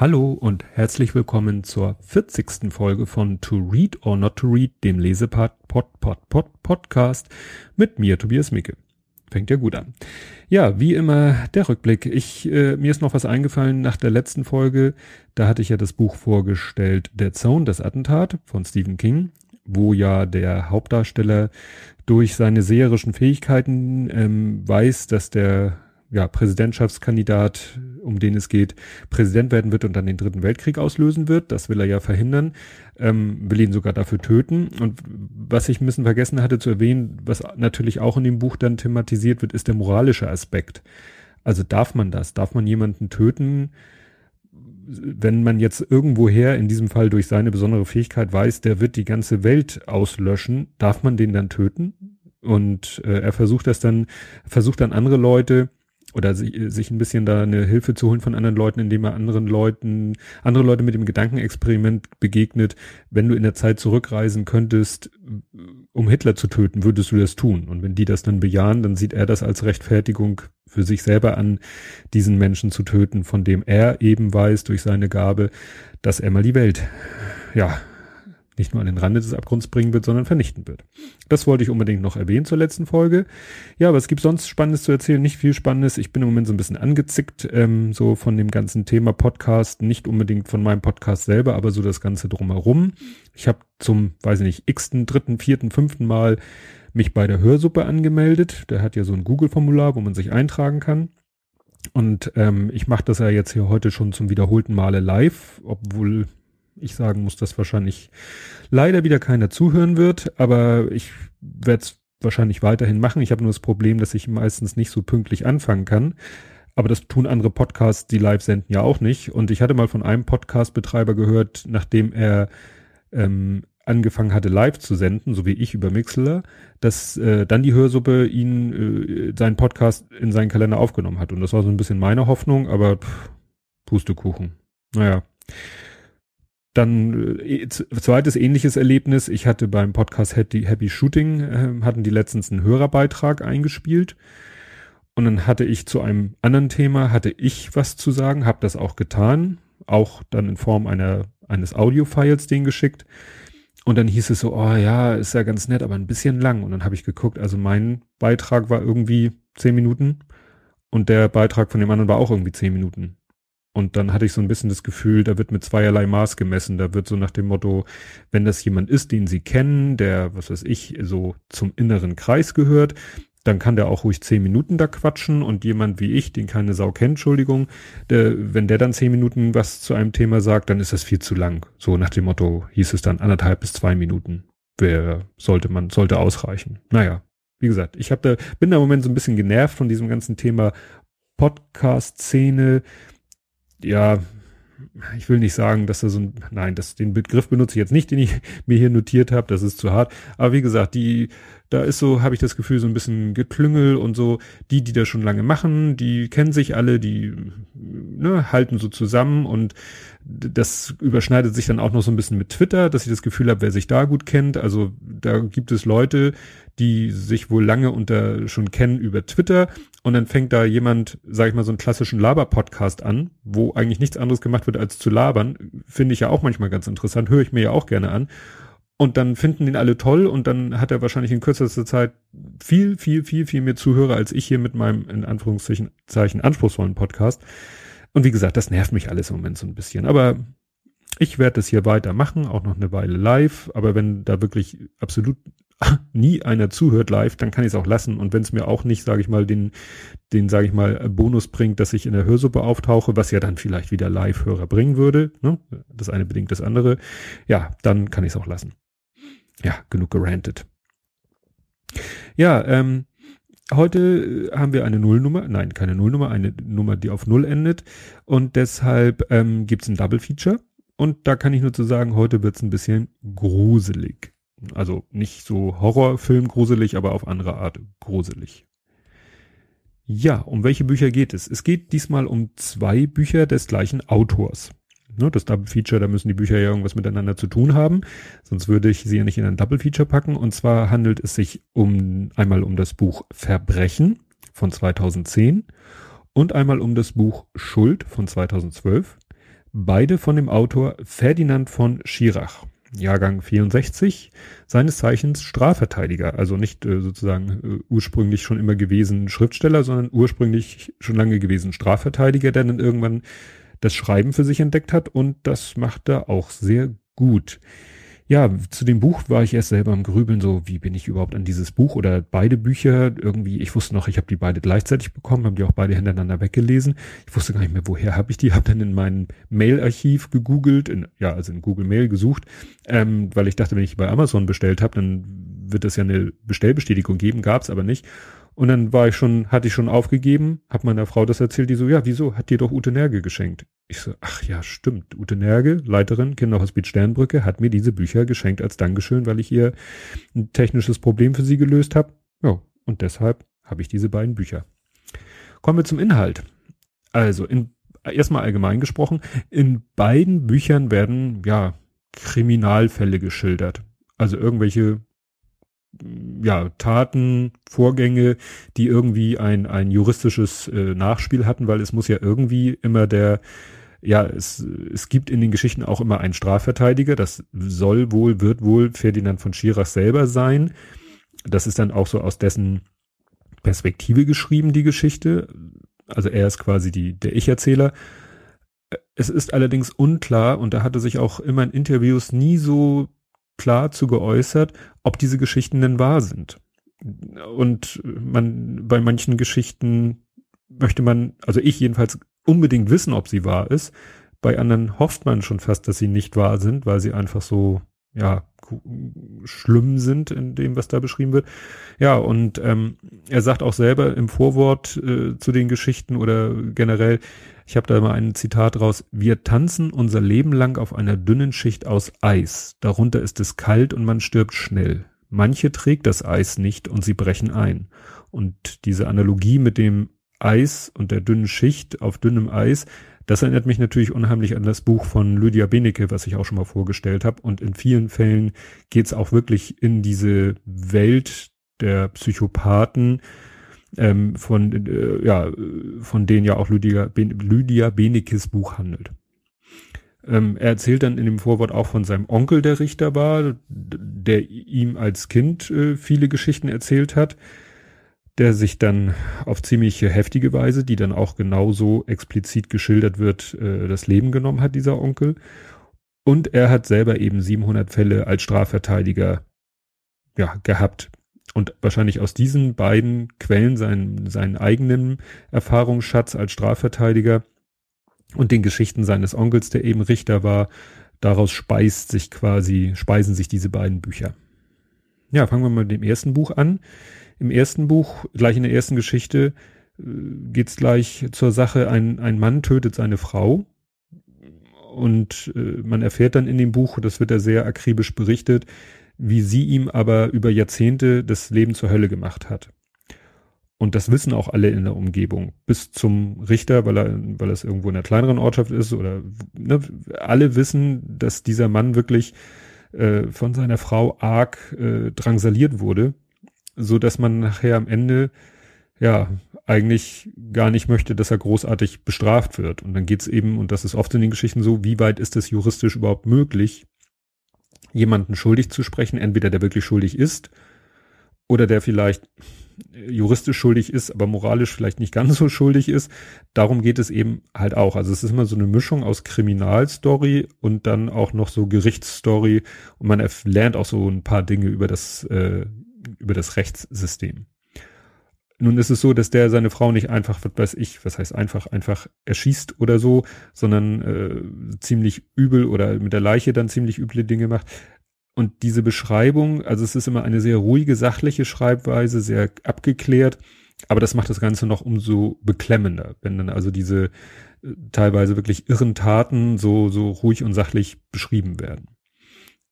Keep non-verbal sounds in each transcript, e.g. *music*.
Hallo und herzlich willkommen zur 40. Folge von To Read or Not to Read, dem Lesepart Pod Pod Pod Podcast mit mir, Tobias Micke. Fängt ja gut an. Ja, wie immer der Rückblick. Ich, äh, mir ist noch was eingefallen nach der letzten Folge. Da hatte ich ja das Buch vorgestellt, Der Zone, das Attentat von Stephen King, wo ja der Hauptdarsteller durch seine seherischen Fähigkeiten ähm, weiß, dass der ja, Präsidentschaftskandidat, um den es geht, Präsident werden wird und dann den dritten Weltkrieg auslösen wird. Das will er ja verhindern, ähm, will ihn sogar dafür töten. Und was ich ein bisschen vergessen hatte zu erwähnen, was natürlich auch in dem Buch dann thematisiert wird, ist der moralische Aspekt. Also darf man das? Darf man jemanden töten, wenn man jetzt irgendwoher, in diesem Fall durch seine besondere Fähigkeit weiß, der wird die ganze Welt auslöschen, darf man den dann töten? Und äh, er versucht das dann, versucht dann andere Leute, oder sich, sich ein bisschen da eine Hilfe zu holen von anderen Leuten, indem er anderen Leuten, andere Leute mit dem Gedankenexperiment begegnet, wenn du in der Zeit zurückreisen könntest, um Hitler zu töten, würdest du das tun. Und wenn die das dann bejahen, dann sieht er das als Rechtfertigung für sich selber an, diesen Menschen zu töten, von dem er eben weiß durch seine Gabe, dass er mal die Welt, ja, nicht nur an den Rande des Abgrunds bringen wird, sondern vernichten wird. Das wollte ich unbedingt noch erwähnen zur letzten Folge. Ja, aber es gibt sonst Spannendes zu erzählen, nicht viel Spannendes. Ich bin im Moment so ein bisschen angezickt, ähm, so von dem ganzen Thema Podcast, nicht unbedingt von meinem Podcast selber, aber so das Ganze drumherum. Ich habe zum, weiß ich nicht, x-ten, dritten, vierten, fünften Mal mich bei der Hörsuppe angemeldet. Der hat ja so ein Google-Formular, wo man sich eintragen kann. Und ähm, ich mache das ja jetzt hier heute schon zum wiederholten Male live, obwohl ich sagen muss, dass wahrscheinlich leider wieder keiner zuhören wird, aber ich werde es wahrscheinlich weiterhin machen. Ich habe nur das Problem, dass ich meistens nicht so pünktlich anfangen kann. Aber das tun andere Podcasts, die live senden, ja auch nicht. Und ich hatte mal von einem Podcast-Betreiber gehört, nachdem er ähm, angefangen hatte, live zu senden, so wie ich über Mixler, dass äh, dann die Hörsuppe ihn äh, seinen Podcast in seinen Kalender aufgenommen hat. Und das war so ein bisschen meine Hoffnung, aber pff, Pustekuchen. Naja. Dann äh, zweites ähnliches Erlebnis. Ich hatte beim Podcast Happy, Happy Shooting, äh, hatten die letztens einen Hörerbeitrag eingespielt. Und dann hatte ich zu einem anderen Thema, hatte ich was zu sagen, habe das auch getan. Auch dann in Form einer, eines Audio-Files den geschickt. Und dann hieß es so, oh ja, ist ja ganz nett, aber ein bisschen lang. Und dann habe ich geguckt, also mein Beitrag war irgendwie zehn Minuten und der Beitrag von dem anderen war auch irgendwie zehn Minuten. Und dann hatte ich so ein bisschen das Gefühl, da wird mit zweierlei Maß gemessen. Da wird so nach dem Motto, wenn das jemand ist, den sie kennen, der, was weiß ich, so zum inneren Kreis gehört, dann kann der auch ruhig zehn Minuten da quatschen und jemand wie ich, den keine Sau kennt, Entschuldigung, der, wenn der dann zehn Minuten was zu einem Thema sagt, dann ist das viel zu lang. So nach dem Motto hieß es dann anderthalb bis zwei Minuten. Wer sollte man, sollte ausreichen. Naja, wie gesagt, ich hab da, bin da im Moment so ein bisschen genervt von diesem ganzen Thema Podcast-Szene ja, ich will nicht sagen, dass da so ein, nein, das, den Begriff benutze ich jetzt nicht, den ich *laughs* mir hier notiert habe, das ist zu hart. Aber wie gesagt, die, da ist so, habe ich das Gefühl, so ein bisschen Geklüngel und so, die, die das schon lange machen, die kennen sich alle, die ne, halten so zusammen und das überschneidet sich dann auch noch so ein bisschen mit Twitter, dass ich das Gefühl habe, wer sich da gut kennt. Also da gibt es Leute, die sich wohl lange unter schon kennen über Twitter und dann fängt da jemand, sag ich mal, so einen klassischen Laber-Podcast an, wo eigentlich nichts anderes gemacht wird als zu labern. Finde ich ja auch manchmal ganz interessant, höre ich mir ja auch gerne an. Und dann finden den alle toll und dann hat er wahrscheinlich in kürzester Zeit viel, viel, viel, viel mehr Zuhörer als ich hier mit meinem, in Anführungszeichen, Zeichen, anspruchsvollen Podcast. Und wie gesagt, das nervt mich alles im Moment so ein bisschen. Aber ich werde das hier weitermachen, auch noch eine Weile live. Aber wenn da wirklich absolut *laughs* nie einer zuhört live, dann kann ich es auch lassen. Und wenn es mir auch nicht, sage ich mal, den, den, sage ich mal, Bonus bringt, dass ich in der Hörsuppe auftauche, was ja dann vielleicht wieder Live-Hörer bringen würde, ne? das eine bedingt das andere, ja, dann kann ich es auch lassen. Ja, genug gerantet. Ja, ähm, heute haben wir eine Nullnummer, nein, keine Nullnummer, eine Nummer, die auf Null endet. Und deshalb ähm, gibt es ein Double Feature. Und da kann ich nur zu sagen, heute wird es ein bisschen gruselig. Also nicht so Horrorfilm gruselig, aber auf andere Art gruselig. Ja, um welche Bücher geht es? Es geht diesmal um zwei Bücher des gleichen Autors. Ne, das Double Feature, da müssen die Bücher ja irgendwas miteinander zu tun haben, sonst würde ich sie ja nicht in ein Double Feature packen. Und zwar handelt es sich um einmal um das Buch Verbrechen von 2010 und einmal um das Buch Schuld von 2012. Beide von dem Autor Ferdinand von Schirach. Jahrgang 64, seines Zeichens Strafverteidiger, also nicht äh, sozusagen äh, ursprünglich schon immer gewesen Schriftsteller, sondern ursprünglich schon lange gewesen Strafverteidiger, der dann irgendwann das Schreiben für sich entdeckt hat und das macht er auch sehr gut. Ja, zu dem Buch war ich erst selber am Grübeln, so wie bin ich überhaupt an dieses Buch oder beide Bücher irgendwie, ich wusste noch, ich habe die beide gleichzeitig bekommen, habe die auch beide hintereinander weggelesen. Ich wusste gar nicht mehr, woher habe ich die, habe dann in meinem Mailarchiv gegoogelt, in, ja, also in Google Mail gesucht, ähm, weil ich dachte, wenn ich bei Amazon bestellt habe, dann wird es ja eine Bestellbestätigung geben, gab es aber nicht. Und dann war ich schon, hatte ich schon aufgegeben, hab meiner Frau das erzählt, die so, ja, wieso, hat dir doch Ute Nerge geschenkt. Ich so, ach ja, stimmt, Ute Nerge, Leiterin Kinderhospiz Sternbrücke, hat mir diese Bücher geschenkt als Dankeschön, weil ich ihr ein technisches Problem für sie gelöst habe. Ja, und deshalb habe ich diese beiden Bücher. Kommen wir zum Inhalt. Also, in, erstmal allgemein gesprochen, in beiden Büchern werden, ja, Kriminalfälle geschildert. Also irgendwelche ja, Taten, Vorgänge, die irgendwie ein, ein juristisches äh, Nachspiel hatten, weil es muss ja irgendwie immer der, ja, es, es gibt in den Geschichten auch immer einen Strafverteidiger, das soll wohl, wird wohl Ferdinand von Schirach selber sein. Das ist dann auch so aus dessen Perspektive geschrieben, die Geschichte. Also er ist quasi die, der Ich-Erzähler. Es ist allerdings unklar und da hatte sich auch immer in Interviews nie so klar zu geäußert, ob diese Geschichten denn wahr sind. Und man, bei manchen Geschichten möchte man, also ich jedenfalls unbedingt wissen, ob sie wahr ist. Bei anderen hofft man schon fast, dass sie nicht wahr sind, weil sie einfach so, ja, schlimm sind in dem, was da beschrieben wird. Ja, und ähm, er sagt auch selber im Vorwort äh, zu den Geschichten oder generell, ich habe da mal ein Zitat raus, wir tanzen unser Leben lang auf einer dünnen Schicht aus Eis, darunter ist es kalt und man stirbt schnell. Manche trägt das Eis nicht und sie brechen ein. Und diese Analogie mit dem Eis und der dünnen Schicht auf dünnem Eis, das erinnert mich natürlich unheimlich an das Buch von Lydia Benecke, was ich auch schon mal vorgestellt habe. Und in vielen Fällen geht es auch wirklich in diese Welt der Psychopathen, ähm, von, äh, ja, von denen ja auch Lydia, ben, Lydia Benekes Buch handelt. Ähm, er erzählt dann in dem Vorwort auch von seinem Onkel, der Richter war, der ihm als Kind äh, viele Geschichten erzählt hat, der sich dann auf ziemlich heftige Weise, die dann auch genauso explizit geschildert wird, äh, das Leben genommen hat, dieser Onkel. Und er hat selber eben 700 Fälle als Strafverteidiger ja, gehabt und wahrscheinlich aus diesen beiden Quellen seinen, seinen eigenen Erfahrungsschatz als Strafverteidiger und den Geschichten seines Onkels, der eben Richter war, daraus speist sich quasi, speisen sich diese beiden Bücher. Ja, fangen wir mal mit dem ersten Buch an. Im ersten Buch, gleich in der ersten Geschichte, äh, geht's gleich zur Sache, ein, ein Mann tötet seine Frau. Und äh, man erfährt dann in dem Buch, das wird er sehr akribisch berichtet, wie sie ihm aber über Jahrzehnte das Leben zur Hölle gemacht hat. Und das wissen auch alle in der Umgebung. Bis zum Richter, weil er, weil es irgendwo in einer kleineren Ortschaft ist oder ne, alle wissen, dass dieser Mann wirklich äh, von seiner Frau arg äh, drangsaliert wurde, so dass man nachher am Ende ja eigentlich gar nicht möchte, dass er großartig bestraft wird. Und dann geht's eben, und das ist oft in den Geschichten so, wie weit ist es juristisch überhaupt möglich, jemanden schuldig zu sprechen, entweder der wirklich schuldig ist oder der vielleicht juristisch schuldig ist, aber moralisch vielleicht nicht ganz so schuldig ist. Darum geht es eben halt auch. Also es ist immer so eine Mischung aus Kriminalstory und dann auch noch so Gerichtsstory und man lernt auch so ein paar Dinge über das äh, über das Rechtssystem. Nun ist es so, dass der seine Frau nicht einfach, was weiß ich, was heißt einfach, einfach erschießt oder so, sondern äh, ziemlich übel oder mit der Leiche dann ziemlich üble Dinge macht. Und diese Beschreibung, also es ist immer eine sehr ruhige, sachliche Schreibweise, sehr abgeklärt, aber das macht das Ganze noch umso beklemmender, wenn dann also diese äh, teilweise wirklich irren Taten so, so ruhig und sachlich beschrieben werden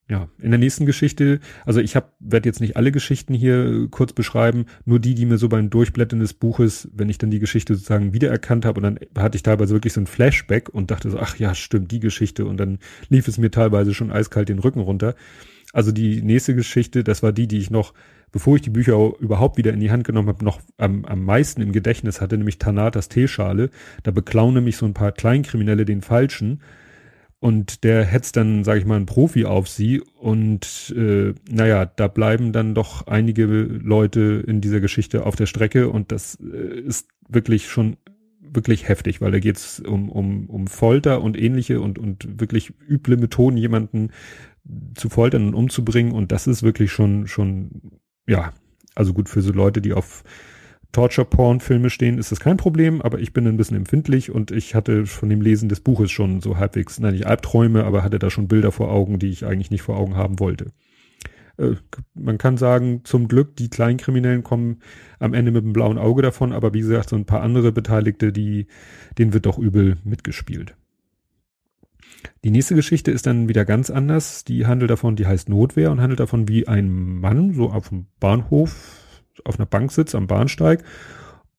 ja, in der nächsten Geschichte, also ich habe werde jetzt nicht alle Geschichten hier äh, kurz beschreiben, nur die, die mir so beim Durchblättern des Buches, wenn ich dann die Geschichte sozusagen wiedererkannt habe und dann hatte ich teilweise wirklich so ein Flashback und dachte so, ach ja, stimmt, die Geschichte und dann lief es mir teilweise schon eiskalt den Rücken runter. Also die nächste Geschichte, das war die, die ich noch, bevor ich die Bücher überhaupt wieder in die Hand genommen habe, noch am, am meisten im Gedächtnis hatte, nämlich Tanatas Teeschale. Da beklauen nämlich so ein paar Kleinkriminelle den Falschen und der hetzt dann, sage ich mal, einen Profi auf sie. Und äh, naja, da bleiben dann doch einige Leute in dieser Geschichte auf der Strecke. Und das äh, ist wirklich schon wirklich heftig, weil da geht es um, um, um Folter und ähnliche und, und wirklich üble Methoden, jemanden zu foltern und umzubringen. Und das ist wirklich schon, schon, ja, also gut für so Leute, die auf Torture-Porn-Filme stehen, ist das kein Problem, aber ich bin ein bisschen empfindlich und ich hatte von dem Lesen des Buches schon so halbwegs, nein, nicht Albträume, aber hatte da schon Bilder vor Augen, die ich eigentlich nicht vor Augen haben wollte. Äh, man kann sagen, zum Glück, die Kleinkriminellen kommen am Ende mit einem blauen Auge davon, aber wie gesagt, so ein paar andere Beteiligte, die, denen wird doch übel mitgespielt. Die nächste Geschichte ist dann wieder ganz anders. Die handelt davon, die heißt Notwehr und handelt davon, wie ein Mann so auf dem Bahnhof auf einer Bank sitzt am Bahnsteig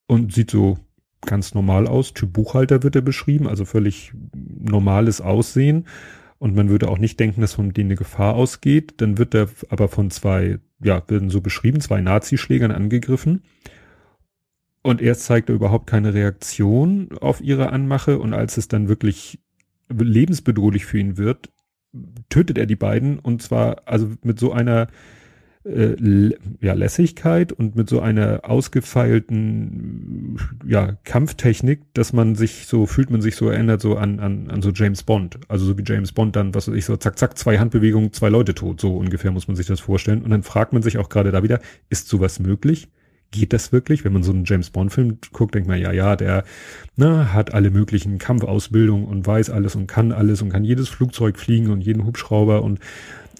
und sieht so ganz normal aus. Typ Buchhalter wird er beschrieben, also völlig normales Aussehen. Und man würde auch nicht denken, dass von denen eine Gefahr ausgeht. Dann wird er aber von zwei, ja, werden so beschrieben, zwei Nazischlägern angegriffen. Und erst zeigt er überhaupt keine Reaktion auf ihre Anmache. Und als es dann wirklich lebensbedrohlich für ihn wird, tötet er die beiden. Und zwar also mit so einer äh, ja, Lässigkeit und mit so einer ausgefeilten ja, Kampftechnik, dass man sich so, fühlt man sich so erinnert so an, an, an so James Bond. Also so wie James Bond dann, was weiß ich, so zack, zack, zwei Handbewegungen, zwei Leute tot. So ungefähr muss man sich das vorstellen. Und dann fragt man sich auch gerade da wieder, ist sowas möglich? Geht das wirklich? Wenn man so einen James Bond Film guckt, denkt man, ja, ja, der na, hat alle möglichen Kampfausbildungen und weiß alles und kann alles und kann jedes Flugzeug fliegen und jeden Hubschrauber und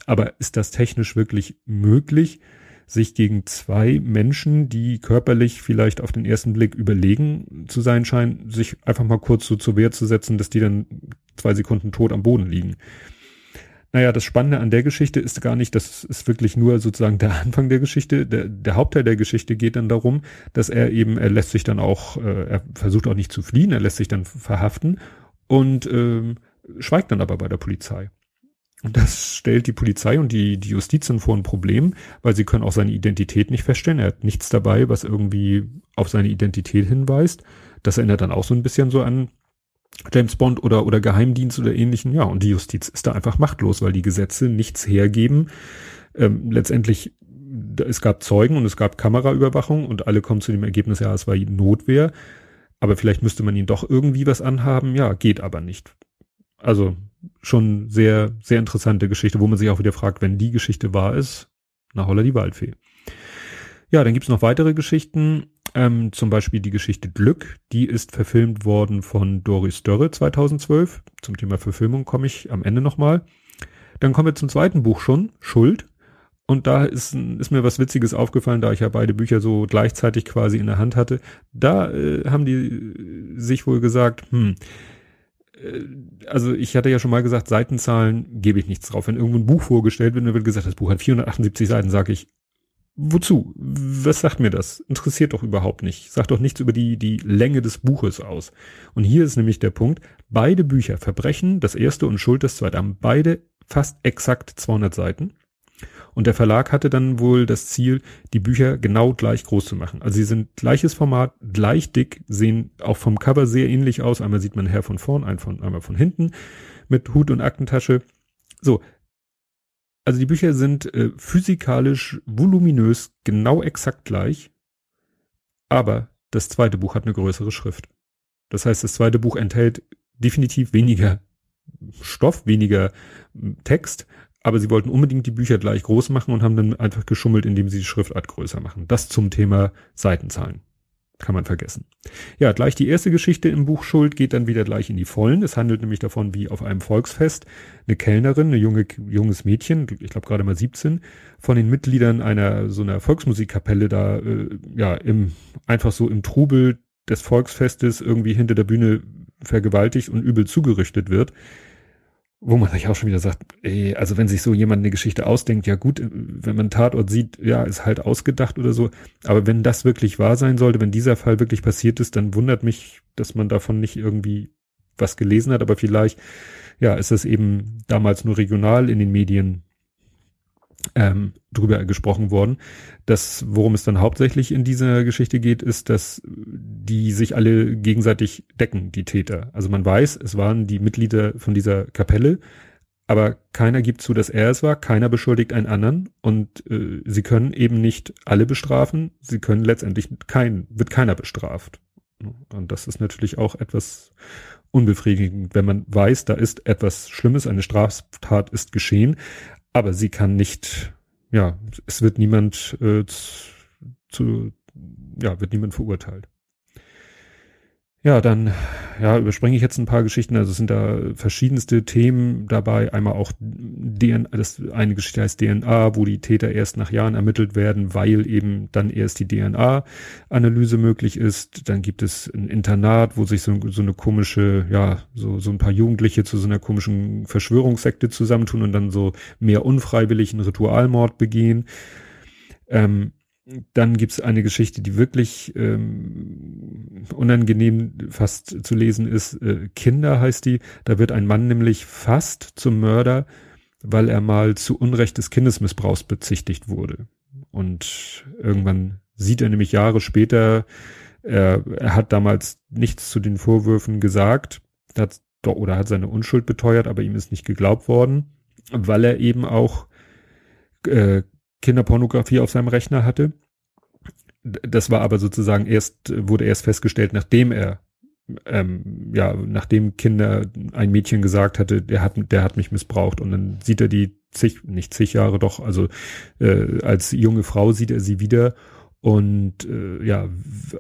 aber ist das technisch wirklich möglich, sich gegen zwei Menschen, die körperlich vielleicht auf den ersten Blick überlegen zu sein scheinen, sich einfach mal kurz so zur Wehr zu setzen, dass die dann zwei Sekunden tot am Boden liegen? Naja, das Spannende an der Geschichte ist gar nicht, das ist wirklich nur sozusagen der Anfang der Geschichte. Der, der Hauptteil der Geschichte geht dann darum, dass er eben, er lässt sich dann auch, äh, er versucht auch nicht zu fliehen, er lässt sich dann verhaften und ähm, schweigt dann aber bei der Polizei. Und das stellt die Polizei und die, die Justiz dann vor ein Problem, weil sie können auch seine Identität nicht feststellen. Er hat nichts dabei, was irgendwie auf seine Identität hinweist. Das erinnert dann auch so ein bisschen so an James Bond oder, oder Geheimdienst oder ähnlichen. Ja, und die Justiz ist da einfach machtlos, weil die Gesetze nichts hergeben. Ähm, letztendlich, es gab Zeugen und es gab Kameraüberwachung und alle kommen zu dem Ergebnis, ja, es war Notwehr. Aber vielleicht müsste man ihnen doch irgendwie was anhaben. Ja, geht aber nicht. Also schon sehr, sehr interessante Geschichte, wo man sich auch wieder fragt, wenn die Geschichte wahr ist, na holla die Waldfee. Ja, dann gibt's noch weitere Geschichten, ähm, zum Beispiel die Geschichte Glück, die ist verfilmt worden von Doris Dörre 2012. Zum Thema Verfilmung komme ich am Ende nochmal. Dann kommen wir zum zweiten Buch schon, Schuld. Und da ist, ist mir was Witziges aufgefallen, da ich ja beide Bücher so gleichzeitig quasi in der Hand hatte. Da äh, haben die sich wohl gesagt, hm, also ich hatte ja schon mal gesagt, Seitenzahlen gebe ich nichts drauf. Wenn irgendwo ein Buch vorgestellt wird, dann wird gesagt, das Buch hat 478 Seiten, sage ich, wozu? Was sagt mir das? Interessiert doch überhaupt nicht. Sagt doch nichts über die, die Länge des Buches aus. Und hier ist nämlich der Punkt, beide Bücher, Verbrechen, das erste und Schuld, das zweite, haben beide fast exakt 200 Seiten. Und der Verlag hatte dann wohl das Ziel, die Bücher genau gleich groß zu machen. Also sie sind gleiches Format, gleich dick, sehen auch vom Cover sehr ähnlich aus. Einmal sieht man Herr von vorn, ein von, einmal von hinten mit Hut und Aktentasche. So. Also die Bücher sind äh, physikalisch voluminös genau exakt gleich, aber das zweite Buch hat eine größere Schrift. Das heißt, das zweite Buch enthält definitiv weniger Stoff, weniger Text, aber sie wollten unbedingt die Bücher gleich groß machen und haben dann einfach geschummelt, indem sie die Schriftart größer machen. Das zum Thema Seitenzahlen. Kann man vergessen. Ja, gleich die erste Geschichte im Buch Schuld geht dann wieder gleich in die Vollen. Es handelt nämlich davon, wie auf einem Volksfest eine Kellnerin, eine junge, junges Mädchen, ich glaube gerade mal 17, von den Mitgliedern einer so einer Volksmusikkapelle da äh, ja im einfach so im Trubel des Volksfestes irgendwie hinter der Bühne vergewaltigt und übel zugerichtet wird wo man sich auch schon wieder sagt, ey, also wenn sich so jemand eine Geschichte ausdenkt, ja gut, wenn man Tatort sieht, ja, ist halt ausgedacht oder so. Aber wenn das wirklich wahr sein sollte, wenn dieser Fall wirklich passiert ist, dann wundert mich, dass man davon nicht irgendwie was gelesen hat. Aber vielleicht, ja, ist das eben damals nur regional in den Medien ähm, drüber gesprochen worden. Das, worum es dann hauptsächlich in dieser Geschichte geht, ist, dass die sich alle gegenseitig decken, die Täter. Also man weiß, es waren die Mitglieder von dieser Kapelle, aber keiner gibt zu, dass er es war, keiner beschuldigt einen anderen und äh, sie können eben nicht alle bestrafen, sie können letztendlich kein, wird keiner bestraft. Und das ist natürlich auch etwas unbefriedigend, wenn man weiß, da ist etwas Schlimmes, eine Straftat ist geschehen, aber sie kann nicht, ja, es wird niemand äh, zu, ja, wird niemand verurteilt. Ja, dann ja, überspringe ich jetzt ein paar Geschichten. Also es sind da verschiedenste Themen dabei. Einmal auch DNA, das eine Geschichte heißt DNA, wo die Täter erst nach Jahren ermittelt werden, weil eben dann erst die DNA-Analyse möglich ist. Dann gibt es ein Internat, wo sich so, so eine komische, ja, so, so ein paar Jugendliche zu so einer komischen Verschwörungssekte zusammentun und dann so mehr unfreiwilligen Ritualmord begehen. Ähm, dann gibt's eine Geschichte, die wirklich ähm, unangenehm fast zu lesen ist. Äh, Kinder heißt die. Da wird ein Mann nämlich fast zum Mörder, weil er mal zu Unrecht des Kindesmissbrauchs bezichtigt wurde. Und irgendwann sieht er nämlich Jahre später, er, er hat damals nichts zu den Vorwürfen gesagt, hat, oder hat seine Unschuld beteuert, aber ihm ist nicht geglaubt worden, weil er eben auch äh, Kinderpornografie auf seinem Rechner hatte. Das war aber sozusagen erst, wurde erst festgestellt, nachdem er, ähm, ja, nachdem Kinder ein Mädchen gesagt hatte, der hat, der hat mich missbraucht und dann sieht er die zig, nicht zig Jahre doch, also äh, als junge Frau sieht er sie wieder und äh, ja,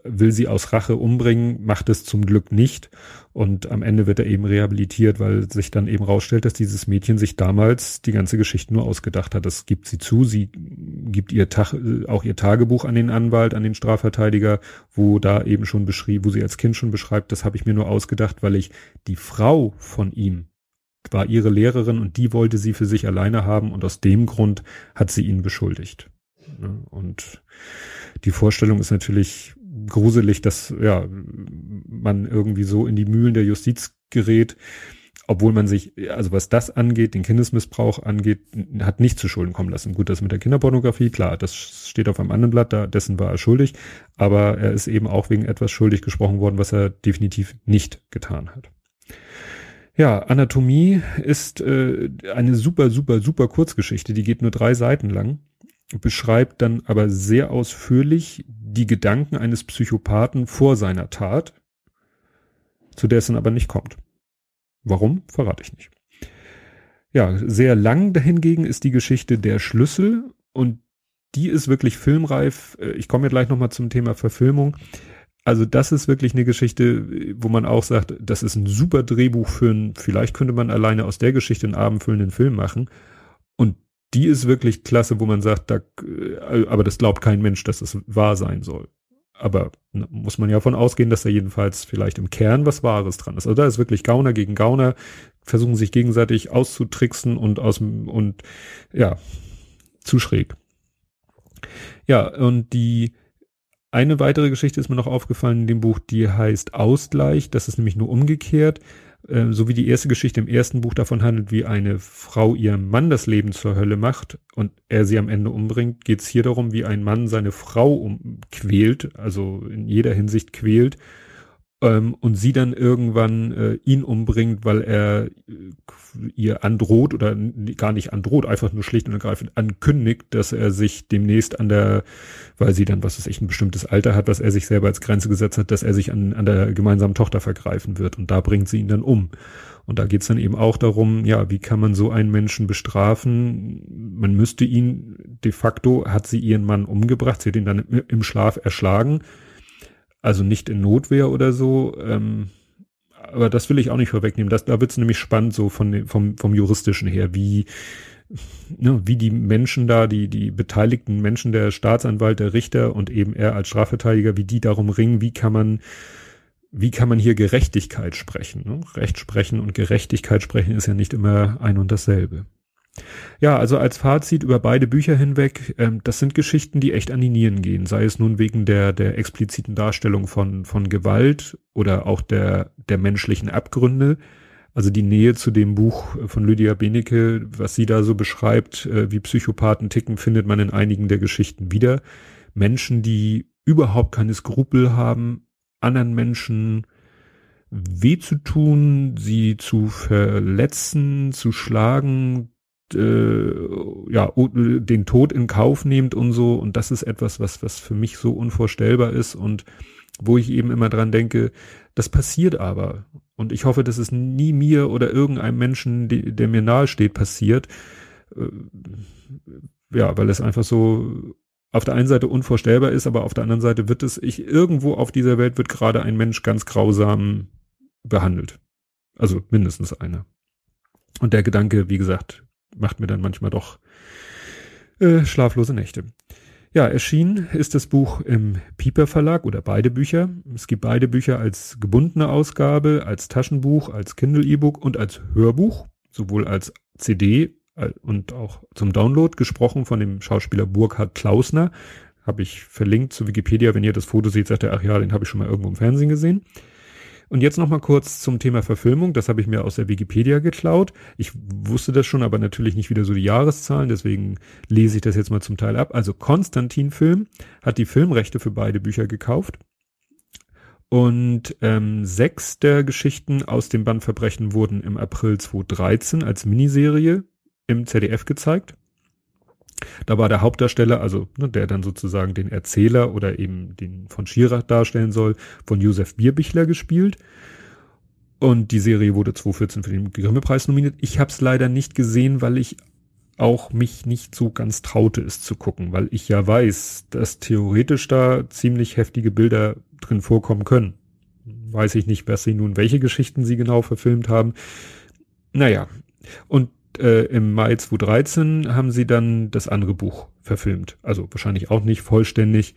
will sie aus Rache umbringen, macht es zum Glück nicht. Und am Ende wird er eben rehabilitiert, weil sich dann eben rausstellt, dass dieses Mädchen sich damals die ganze Geschichte nur ausgedacht hat. Das gibt sie zu. Sie gibt ihr Tag, auch ihr Tagebuch an den Anwalt, an den Strafverteidiger, wo da eben schon beschrieben, wo sie als Kind schon beschreibt, das habe ich mir nur ausgedacht, weil ich die Frau von ihm war ihre Lehrerin und die wollte sie für sich alleine haben und aus dem Grund hat sie ihn beschuldigt. Und die Vorstellung ist natürlich gruselig, dass ja man irgendwie so in die Mühlen der Justiz gerät, obwohl man sich, also was das angeht, den Kindesmissbrauch angeht, hat nicht zu Schulden kommen lassen. Gut, das mit der Kinderpornografie, klar, das steht auf einem anderen Blatt, da, dessen war er schuldig, aber er ist eben auch wegen etwas schuldig gesprochen worden, was er definitiv nicht getan hat. Ja, Anatomie ist äh, eine super, super, super Kurzgeschichte, die geht nur drei Seiten lang beschreibt dann aber sehr ausführlich die Gedanken eines Psychopathen vor seiner Tat, zu der es dann aber nicht kommt. Warum, verrate ich nicht. Ja, sehr lang dahingegen ist die Geschichte der Schlüssel und die ist wirklich filmreif. Äh, ich komme ja gleich nochmal zum Thema Verfilmung. Also das ist wirklich eine Geschichte, wo man auch sagt, das ist ein super Drehbuch für ein, vielleicht könnte man alleine aus der Geschichte einen abendfüllenden Film machen. Die ist wirklich klasse, wo man sagt, da, äh, aber das glaubt kein Mensch, dass es wahr sein soll. Aber muss man ja von ausgehen, dass da jedenfalls vielleicht im Kern was Wahres dran ist. Also da ist wirklich Gauner gegen Gauner, versuchen sich gegenseitig auszutricksen und aus und ja, zu schräg. Ja, und die eine weitere Geschichte ist mir noch aufgefallen in dem Buch, die heißt Ausgleich. Das ist nämlich nur umgekehrt. Äh, so wie die erste Geschichte im ersten Buch davon handelt, wie eine Frau ihrem Mann das Leben zur Hölle macht und er sie am Ende umbringt, geht es hier darum, wie ein Mann seine Frau um, quält, also in jeder Hinsicht quält ähm, und sie dann irgendwann äh, ihn umbringt, weil er äh, ihr androht oder gar nicht androht, einfach nur schlicht und ergreifend ankündigt, dass er sich demnächst an der, weil sie dann, was ist echt ein bestimmtes Alter hat, was er sich selber als Grenze gesetzt hat, dass er sich an, an der gemeinsamen Tochter vergreifen wird und da bringt sie ihn dann um. Und da geht's dann eben auch darum, ja, wie kann man so einen Menschen bestrafen? Man müsste ihn, de facto hat sie ihren Mann umgebracht, sie hat ihn dann im Schlaf erschlagen also nicht in Notwehr oder so. Ähm, aber das will ich auch nicht vorwegnehmen. Das, da wird es nämlich spannend, so von, vom, vom juristischen her, wie, ne, wie die Menschen da, die, die beteiligten Menschen, der Staatsanwalt, der Richter und eben er als Strafverteidiger, wie die darum ringen, wie kann man, wie kann man hier Gerechtigkeit sprechen? Ne? Recht sprechen und Gerechtigkeit sprechen ist ja nicht immer ein und dasselbe. Ja, also als Fazit über beide Bücher hinweg, ähm, das sind Geschichten, die echt an die Nieren gehen, sei es nun wegen der, der expliziten Darstellung von, von Gewalt oder auch der, der menschlichen Abgründe. Also die Nähe zu dem Buch von Lydia Benecke, was sie da so beschreibt, äh, wie Psychopathen ticken, findet man in einigen der Geschichten wieder. Menschen, die überhaupt keine Skrupel haben, anderen Menschen weh zu tun, sie zu verletzen, zu schlagen, äh, ja, den Tod in Kauf nehmt und so. Und das ist etwas, was, was für mich so unvorstellbar ist und wo ich eben immer dran denke, das passiert aber. Und ich hoffe, dass es nie mir oder irgendeinem Menschen, die, der mir nahe steht, passiert. Äh, ja, weil es einfach so auf der einen Seite unvorstellbar ist, aber auf der anderen Seite wird es, ich, irgendwo auf dieser Welt wird gerade ein Mensch ganz grausam behandelt. Also mindestens einer. Und der Gedanke, wie gesagt, macht mir dann manchmal doch äh, schlaflose Nächte. Ja, erschienen ist das Buch im Pieper Verlag oder beide Bücher. Es gibt beide Bücher als gebundene Ausgabe, als Taschenbuch, als Kindle E-Book und als Hörbuch, sowohl als CD äh, und auch zum Download, gesprochen von dem Schauspieler Burkhard Klausner. Habe ich verlinkt zu Wikipedia. Wenn ihr das Foto seht, sagt ihr, ach ja, den habe ich schon mal irgendwo im Fernsehen gesehen. Und jetzt noch mal kurz zum Thema Verfilmung. Das habe ich mir aus der Wikipedia geklaut. Ich wusste das schon, aber natürlich nicht wieder so die Jahreszahlen. Deswegen lese ich das jetzt mal zum Teil ab. Also Konstantin Film hat die Filmrechte für beide Bücher gekauft. Und ähm, sechs der Geschichten aus dem Band Verbrechen wurden im April 2013 als Miniserie im ZDF gezeigt. Da war der Hauptdarsteller, also ne, der dann sozusagen den Erzähler oder eben den von Schirach darstellen soll, von Josef Bierbichler gespielt. Und die Serie wurde 2014 für den Grimme-Preis nominiert. Ich habe es leider nicht gesehen, weil ich auch mich nicht so ganz traute, es zu gucken, weil ich ja weiß, dass theoretisch da ziemlich heftige Bilder drin vorkommen können. Weiß ich nicht, was sie nun, welche Geschichten sie genau verfilmt haben. Naja, und äh, im Mai 2013 haben sie dann das andere Buch verfilmt. Also wahrscheinlich auch nicht vollständig.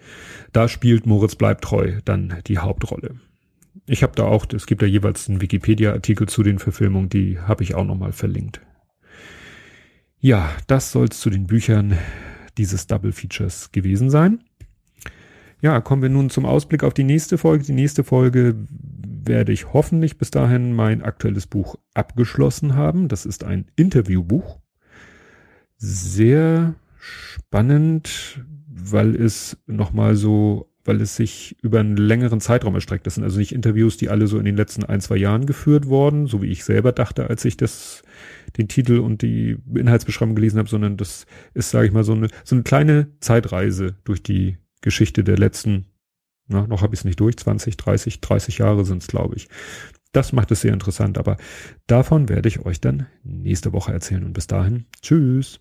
Da spielt Moritz Bleibtreu dann die Hauptrolle. Ich habe da auch, es gibt da jeweils einen Wikipedia-Artikel zu den Verfilmungen, die habe ich auch nochmal verlinkt. Ja, das soll es zu den Büchern dieses Double Features gewesen sein. Ja, kommen wir nun zum Ausblick auf die nächste Folge. Die nächste Folge werde ich hoffentlich bis dahin mein aktuelles Buch abgeschlossen haben. Das ist ein Interviewbuch. Sehr spannend, weil es nochmal so, weil es sich über einen längeren Zeitraum erstreckt. Das sind also nicht Interviews, die alle so in den letzten ein, zwei Jahren geführt wurden, so wie ich selber dachte, als ich das, den Titel und die Inhaltsbeschreibung gelesen habe, sondern das ist, sage ich mal, so eine, so eine kleine Zeitreise durch die Geschichte der letzten, na, noch habe ich es nicht durch, 20, 30, 30 Jahre sind es, glaube ich. Das macht es sehr interessant, aber davon werde ich euch dann nächste Woche erzählen und bis dahin, tschüss.